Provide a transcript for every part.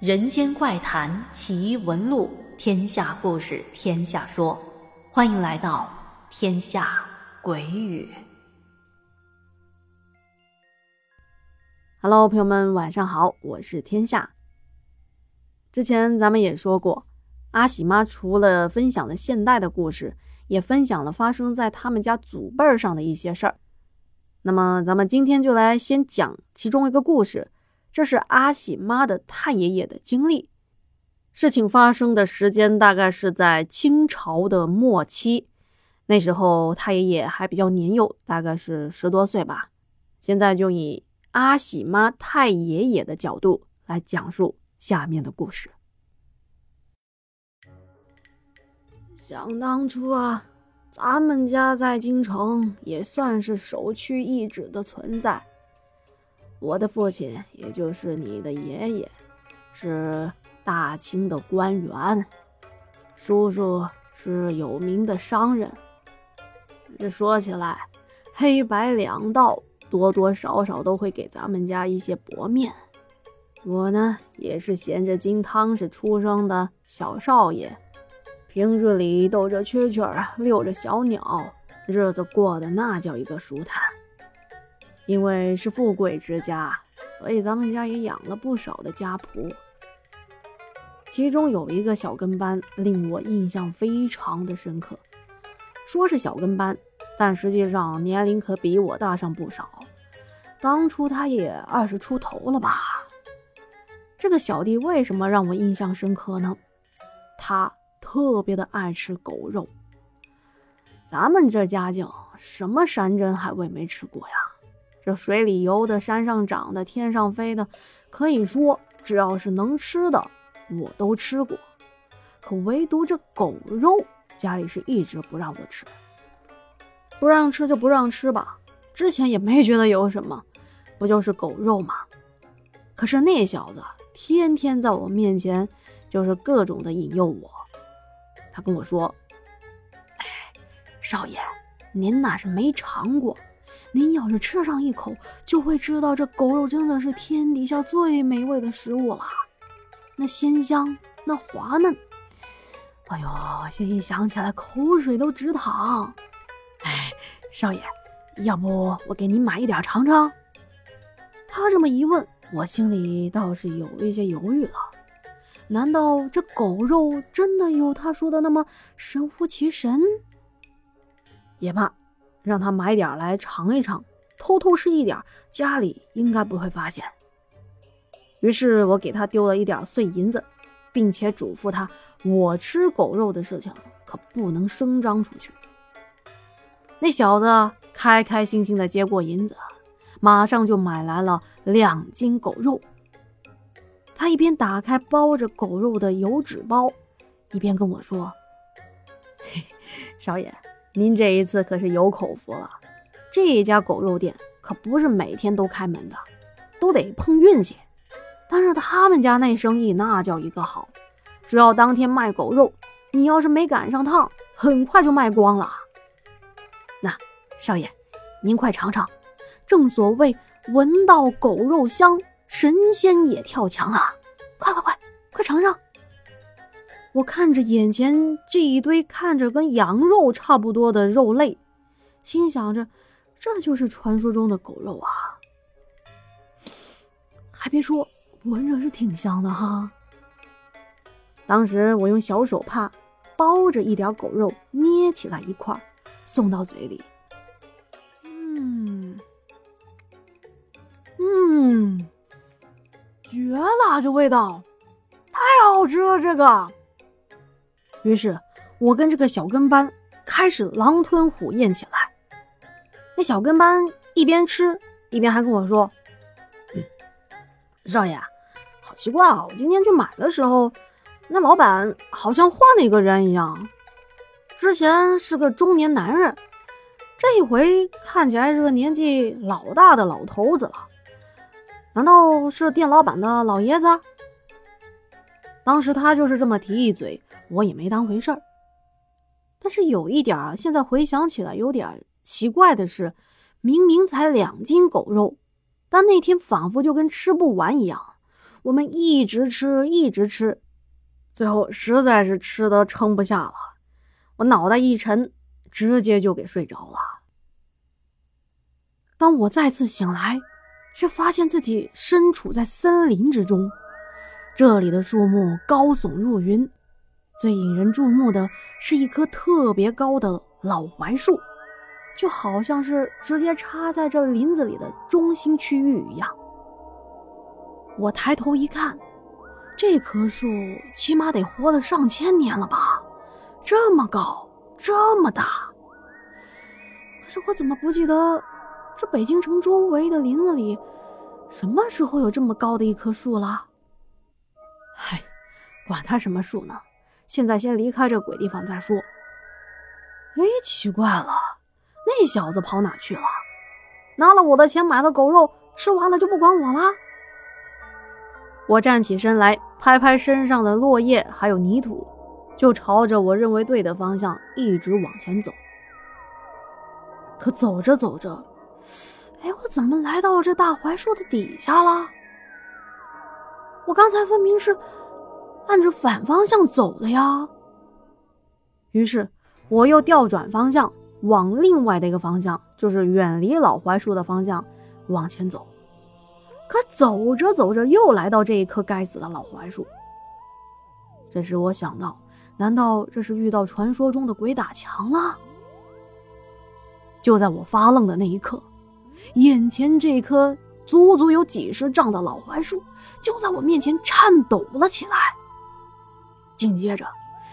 人间怪谈奇闻录，天下故事天下说，欢迎来到天下鬼语。Hello，朋友们，晚上好，我是天下。之前咱们也说过，阿喜妈除了分享了现代的故事，也分享了发生在他们家祖辈上的一些事儿。那么，咱们今天就来先讲其中一个故事。这是阿喜妈的太爷爷的经历。事情发生的时间大概是在清朝的末期，那时候太爷爷还比较年幼，大概是十多岁吧。现在就以阿喜妈太爷爷的角度来讲述下面的故事。想当初啊，咱们家在京城也算是首屈一指的存在。我的父亲，也就是你的爷爷，是大清的官员，叔叔是有名的商人。这说起来，黑白两道多多少少都会给咱们家一些薄面。我呢，也是衔着金汤匙出生的小少爷，平日里逗着蛐蛐儿，遛着小鸟，日子过得那叫一个舒坦。因为是富贵之家，所以咱们家也养了不少的家仆。其中有一个小跟班令我印象非常的深刻。说是小跟班，但实际上年龄可比我大上不少。当初他也二十出头了吧？这个小弟为什么让我印象深刻呢？他特别的爱吃狗肉。咱们这家境，什么山珍海味没吃过呀？这水里游的、山上长的、天上飞的，可以说只要是能吃的，我都吃过。可唯独这狗肉，家里是一直不让我吃。不让吃就不让吃吧，之前也没觉得有什么，不就是狗肉吗？可是那小子天天在我面前就是各种的引诱我。他跟我说：“哎，少爷，您那是没尝过。”您要是吃上一口，就会知道这狗肉真的是天底下最美味的食物了。那鲜香，那滑嫩，哎呦，现一想起来口水都直淌。哎，少爷，要不我给您买一点尝尝？他这么一问，我心里倒是有一些犹豫了。难道这狗肉真的有他说的那么神乎其神？也罢。让他买点来尝一尝，偷偷吃一点，家里应该不会发现。于是我给他丢了一点碎银子，并且嘱咐他：我吃狗肉的事情可不能声张出去。那小子开开心心的接过银子，马上就买来了两斤狗肉。他一边打开包着狗肉的油纸包，一边跟我说：“ 嘿，少爷。”您这一次可是有口福了，这一家狗肉店可不是每天都开门的，都得碰运气。但是他们家那生意那叫一个好，只要当天卖狗肉，你要是没赶上趟，很快就卖光了。那少爷，您快尝尝，正所谓闻到狗肉香，神仙也跳墙啊！快快快，快尝尝！我看着眼前这一堆看着跟羊肉差不多的肉类，心想着，这就是传说中的狗肉啊！还别说，闻着是挺香的哈。当时我用小手帕包着一点狗肉，捏起来一块，送到嘴里。嗯，嗯，绝了，这味道太好吃了，这个。于是，我跟这个小跟班开始狼吞虎咽起来。那小跟班一边吃一边还跟我说：“少爷，好奇怪啊！我今天去买的时候，那老板好像换了一个人一样。之前是个中年男人，这一回看起来是个年纪老大的老头子了。难道是店老板的老爷子？”当时他就是这么提一嘴。我也没当回事儿，但是有一点儿，现在回想起来有点奇怪的是，明明才两斤狗肉，但那天仿佛就跟吃不完一样。我们一直吃，一直吃，最后实在是吃的撑不下了，我脑袋一沉，直接就给睡着了。当我再次醒来，却发现自己身处在森林之中，这里的树木高耸入云，最引人注目的是一棵特别高的老槐树，就好像是直接插在这林子里的中心区域一样。我抬头一看，这棵树起码得活了上千年了吧？这么高，这么大。可是我怎么不记得，这北京城周围的林子里，什么时候有这么高的一棵树了？嗨，管它什么树呢，现在先离开这鬼地方再说。哎，奇怪了，那小子跑哪去了？拿了我的钱买了狗肉，吃完了就不管我了？我站起身来，拍拍身上的落叶还有泥土，就朝着我认为对的方向一直往前走。可走着走着，哎，我怎么来到这大槐树的底下了？我刚才分明是按着反方向走的呀。于是我又调转方向，往另外的一个方向，就是远离老槐树的方向往前走。可走着走着，又来到这一棵该死的老槐树。这时我想到，难道这是遇到传说中的鬼打墙了？就在我发愣的那一刻，眼前这棵足足有几十丈的老槐树就在我面前颤抖了起来。紧接着，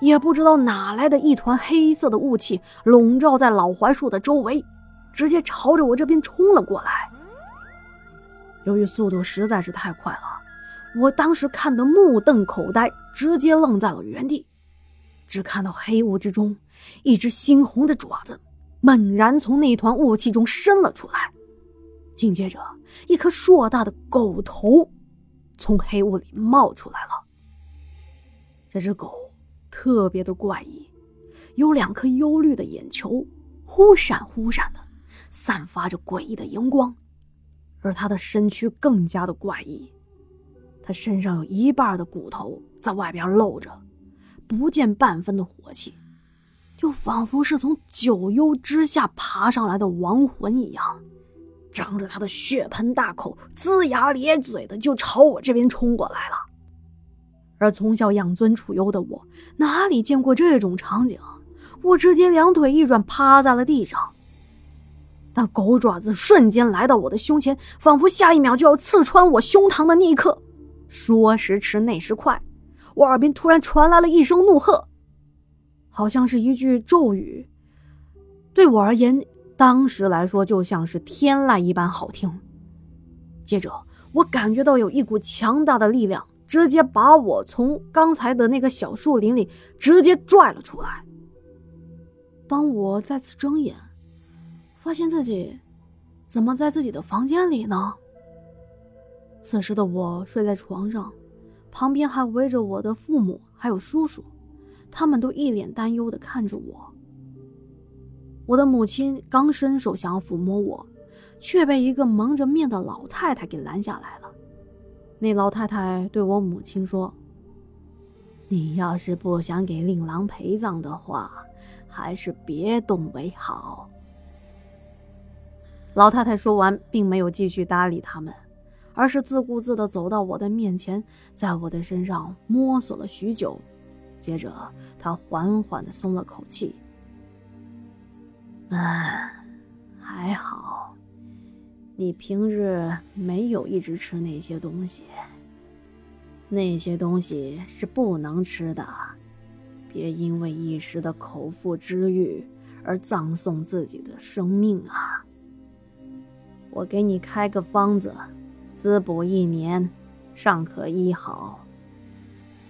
也不知道哪来的一团黑色的雾气笼罩在老槐树的周围，直接朝着我这边冲了过来。由于速度实在是太快了，我当时看得目瞪口呆，直接愣在了原地。只看到黑雾之中，一只猩红的爪子猛然从那团雾气中伸了出来，紧接着，一颗硕大的狗头从黑雾里冒出来了。这只狗特别的怪异，有两颗幽绿的眼球，忽闪忽闪的，散发着诡异的荧光。而它的身躯更加的怪异，它身上有一半的骨头在外边露着，不见半分的火气，就仿佛是从九幽之下爬上来的亡魂一样，张着他的血盆大口，龇牙咧嘴的就朝我这边冲过来了。而从小养尊处优的我，哪里见过这种场景？我直接两腿一软，趴在了地上。那狗爪子瞬间来到我的胸前，仿佛下一秒就要刺穿我胸膛的那一刻。说时迟，那时快，我耳边突然传来了一声怒喝，好像是一句咒语。对我而言，当时来说就像是天籁一般好听。接着，我感觉到有一股强大的力量，直接把我从刚才的那个小树林里直接拽了出来。当我再次睁眼。发现自己怎么在自己的房间里呢？此时的我睡在床上，旁边还围着我的父母还有叔叔，他们都一脸担忧的看着我。我的母亲刚伸手想要抚摸我，却被一个蒙着面的老太太给拦下来了。那老太太对我母亲说：“你要是不想给令郎陪葬的话，还是别动为好。”老太太说完，并没有继续搭理他们，而是自顾自地走到我的面前，在我的身上摸索了许久。接着，她缓缓地松了口气：“嗯，还好，你平日没有一直吃那些东西。那些东西是不能吃的，别因为一时的口腹之欲而葬送自己的生命啊！”我给你开个方子，滋补一年，尚可医好。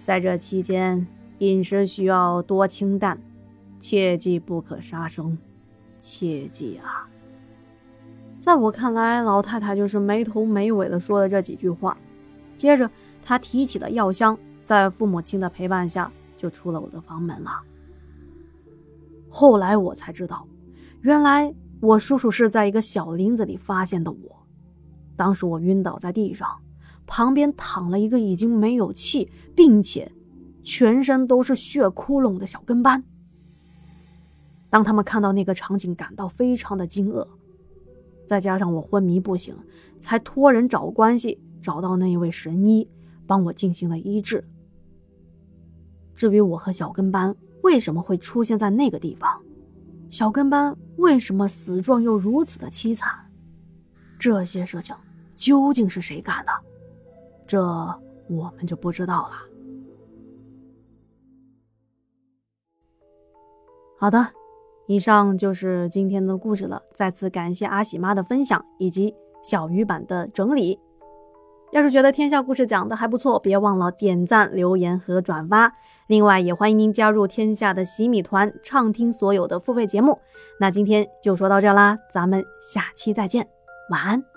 在这期间，饮食需要多清淡，切记不可杀生，切记啊！在我看来，老太太就是没头没尾的说了这几句话，接着她提起了药箱，在父母亲的陪伴下，就出了我的房门了。后来我才知道，原来。我叔叔是在一个小林子里发现的我，当时我晕倒在地上，旁边躺了一个已经没有气，并且全身都是血窟窿的小跟班。当他们看到那个场景，感到非常的惊愕。再加上我昏迷不醒，才托人找关系找到那一位神医，帮我进行了医治。至于我和小跟班为什么会出现在那个地方，小跟班为什么死状又如此的凄惨，这些事情究竟是谁干的，这我们就不知道了。好的。以上就是今天的故事了。再次感谢阿喜妈的分享以及小鱼版的整理。要是觉得天下故事讲的还不错，别忘了点赞、留言和转发。另外，也欢迎您加入天下的洗米团，畅听所有的付费节目。那今天就说到这啦，咱们下期再见，晚安。